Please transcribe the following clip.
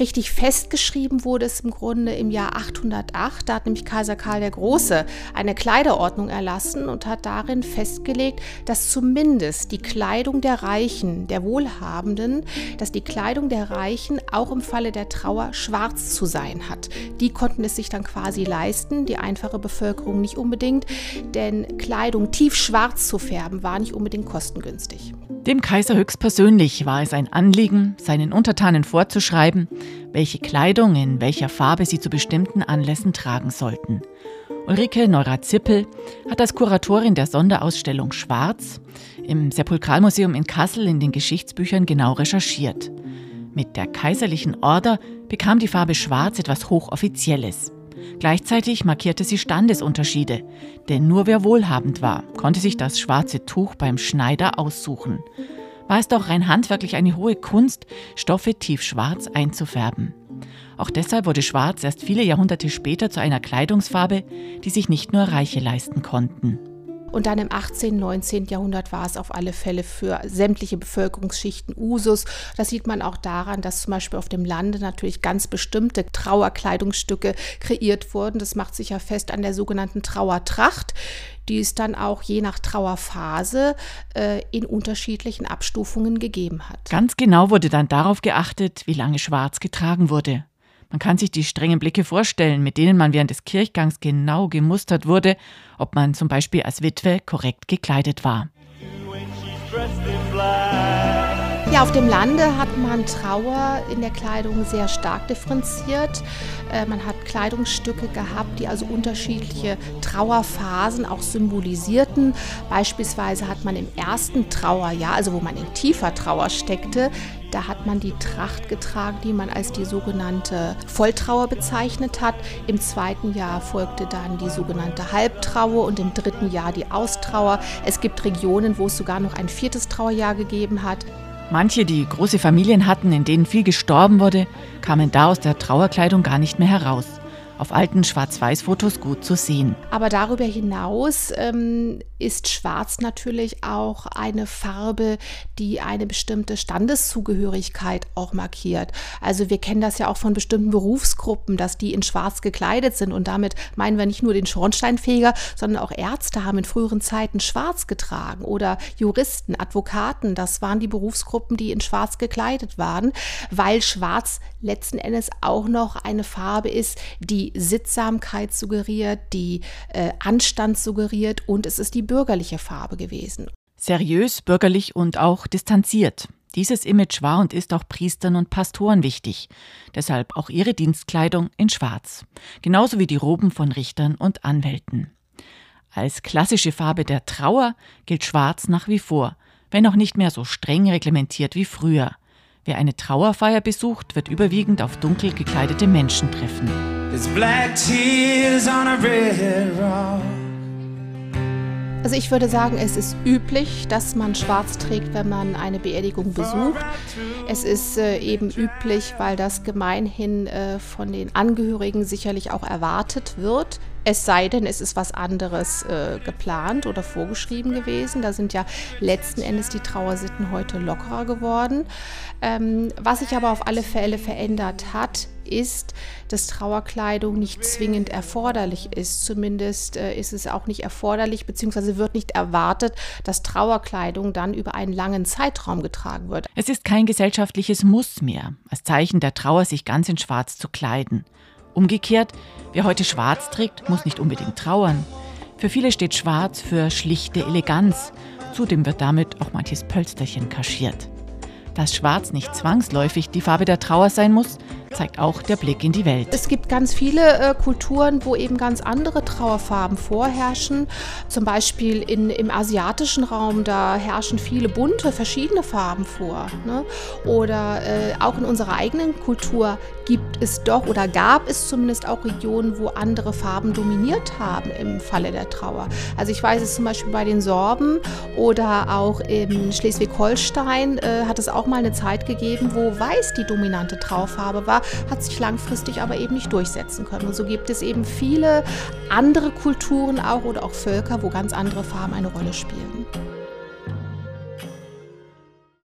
Richtig festgeschrieben wurde es im Grunde im Jahr 808. Da hat nämlich Kaiser Karl der Große eine Kleiderordnung erlassen und hat darin festgelegt, dass zumindest die Kleidung der Reichen, der Wohlhabenden, dass die Kleidung der Reichen auch im Falle der Trauer schwarz zu sein hat. Die konnten es sich dann quasi leisten, die einfache Bevölkerung nicht unbedingt, denn Kleidung tief schwarz zu färben war nicht unbedingt kostengünstig. Dem Kaiser höchstpersönlich war es ein Anliegen, seinen Untertanen vorzuschreiben, welche Kleidung in welcher Farbe sie zu bestimmten Anlässen tragen sollten. Ulrike Neurath-Zippel hat als Kuratorin der Sonderausstellung Schwarz im Sepulkralmuseum in Kassel in den Geschichtsbüchern genau recherchiert. Mit der kaiserlichen Order bekam die Farbe Schwarz etwas Hochoffizielles. Gleichzeitig markierte sie Standesunterschiede, denn nur wer wohlhabend war, konnte sich das schwarze Tuch beim Schneider aussuchen. War es doch rein handwerklich eine hohe Kunst, Stoffe tiefschwarz einzufärben. Auch deshalb wurde Schwarz erst viele Jahrhunderte später zu einer Kleidungsfarbe, die sich nicht nur Reiche leisten konnten. Und dann im 18., 19. Jahrhundert war es auf alle Fälle für sämtliche Bevölkerungsschichten Usus. Das sieht man auch daran, dass zum Beispiel auf dem Lande natürlich ganz bestimmte Trauerkleidungsstücke kreiert wurden. Das macht sich ja fest an der sogenannten Trauertracht die es dann auch je nach Trauerphase äh, in unterschiedlichen Abstufungen gegeben hat. Ganz genau wurde dann darauf geachtet, wie lange schwarz getragen wurde. Man kann sich die strengen Blicke vorstellen, mit denen man während des Kirchgangs genau gemustert wurde, ob man zum Beispiel als Witwe korrekt gekleidet war. Ja, auf dem Lande hat man Trauer in der Kleidung sehr stark differenziert. Äh, man hat Kleidungsstücke gehabt, die also unterschiedliche Trauerphasen auch symbolisierten. Beispielsweise hat man im ersten Trauerjahr, also wo man in tiefer Trauer steckte, da hat man die Tracht getragen, die man als die sogenannte Volltrauer bezeichnet hat. Im zweiten Jahr folgte dann die sogenannte Halbtrauer und im dritten Jahr die Austrauer. Es gibt Regionen, wo es sogar noch ein viertes Trauerjahr gegeben hat. Manche, die große Familien hatten, in denen viel gestorben wurde, kamen da aus der Trauerkleidung gar nicht mehr heraus auf alten Schwarz-Weiß-Fotos gut zu sehen. Aber darüber hinaus ähm, ist Schwarz natürlich auch eine Farbe, die eine bestimmte Standeszugehörigkeit auch markiert. Also wir kennen das ja auch von bestimmten Berufsgruppen, dass die in Schwarz gekleidet sind und damit meinen wir nicht nur den Schornsteinfeger, sondern auch Ärzte haben in früheren Zeiten Schwarz getragen oder Juristen, Advokaten. Das waren die Berufsgruppen, die in Schwarz gekleidet waren, weil Schwarz letzten Endes auch noch eine Farbe ist, die Sittsamkeit suggeriert, die äh, Anstand suggeriert und es ist die bürgerliche Farbe gewesen. Seriös, bürgerlich und auch distanziert. Dieses Image war und ist auch Priestern und Pastoren wichtig, deshalb auch ihre Dienstkleidung in Schwarz, genauso wie die Roben von Richtern und Anwälten. Als klassische Farbe der Trauer gilt Schwarz nach wie vor, wenn auch nicht mehr so streng reglementiert wie früher. Wer eine Trauerfeier besucht, wird überwiegend auf dunkel gekleidete Menschen treffen. Also ich würde sagen, es ist üblich, dass man schwarz trägt, wenn man eine Beerdigung besucht. Es ist äh, eben üblich, weil das gemeinhin äh, von den Angehörigen sicherlich auch erwartet wird. Es sei denn, es ist was anderes äh, geplant oder vorgeschrieben gewesen. Da sind ja letzten Endes die Trauersitten heute lockerer geworden. Ähm, was sich aber auf alle Fälle verändert hat, ist, dass Trauerkleidung nicht zwingend erforderlich ist. Zumindest äh, ist es auch nicht erforderlich, beziehungsweise wird nicht erwartet, dass Trauerkleidung dann über einen langen Zeitraum getragen wird. Es ist kein gesellschaftliches Muss mehr, als Zeichen der Trauer sich ganz in Schwarz zu kleiden. Umgekehrt, wer heute schwarz trägt, muss nicht unbedingt trauern. Für viele steht schwarz für schlichte Eleganz. Zudem wird damit auch manches Pölsterchen kaschiert. Dass Schwarz nicht zwangsläufig die Farbe der Trauer sein muss, zeigt auch der Blick in die Welt. Ganz viele äh, Kulturen, wo eben ganz andere Trauerfarben vorherrschen. Zum Beispiel in, im asiatischen Raum, da herrschen viele bunte, verschiedene Farben vor. Ne? Oder äh, auch in unserer eigenen Kultur gibt es doch oder gab es zumindest auch Regionen, wo andere Farben dominiert haben im Falle der Trauer. Also ich weiß es zum Beispiel bei den Sorben oder auch in Schleswig-Holstein äh, hat es auch mal eine Zeit gegeben, wo weiß die dominante Traufarbe war hat sich langfristig aber eben nicht durchsetzen können. Und so gibt es eben viele andere Kulturen auch oder auch Völker, wo ganz andere Farben eine Rolle spielen.